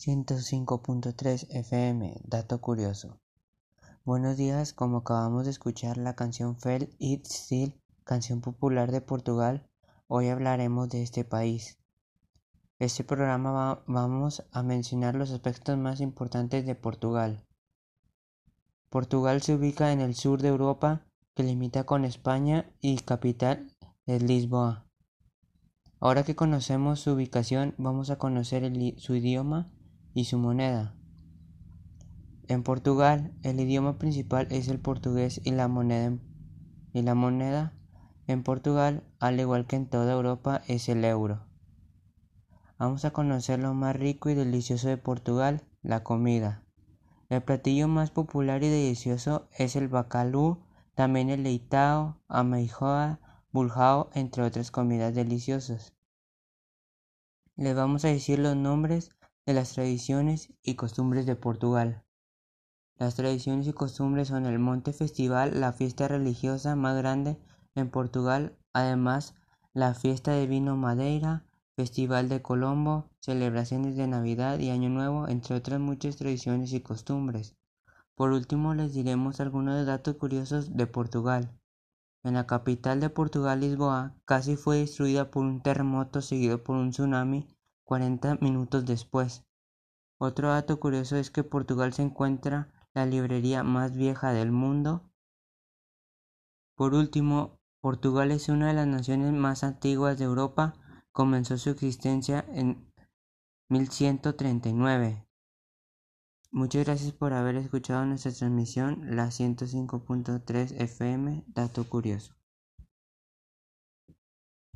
105.3 FM, dato curioso. Buenos días, como acabamos de escuchar la canción Fell It Still, canción popular de Portugal, hoy hablaremos de este país. Este programa vamos a mencionar los aspectos más importantes de Portugal. Portugal se ubica en el sur de Europa, que limita con España y capital es Lisboa. Ahora que conocemos su ubicación, vamos a conocer su idioma y su moneda. En Portugal, el idioma principal es el portugués y la moneda, y la moneda en Portugal, al igual que en toda Europa, es el euro. Vamos a conocer lo más rico y delicioso de Portugal, la comida. El platillo más popular y delicioso es el bacalú, también el leitao, ameijoa, buljao, entre otras comidas deliciosas. Les vamos a decir los nombres de las tradiciones y costumbres de Portugal. Las tradiciones y costumbres son el Monte Festival, la fiesta religiosa más grande en Portugal, además la fiesta de vino Madeira, Festival de Colombo, celebraciones de Navidad y Año Nuevo, entre otras muchas tradiciones y costumbres. Por último les diremos algunos datos curiosos de Portugal. En la capital de Portugal, Lisboa, casi fue destruida por un terremoto seguido por un tsunami 40 minutos después. Otro dato curioso es que Portugal se encuentra la librería más vieja del mundo. Por último, Portugal es una de las naciones más antiguas de Europa. Comenzó su existencia en 1139. Muchas gracias por haber escuchado nuestra transmisión, la 105.3 FM, dato curioso.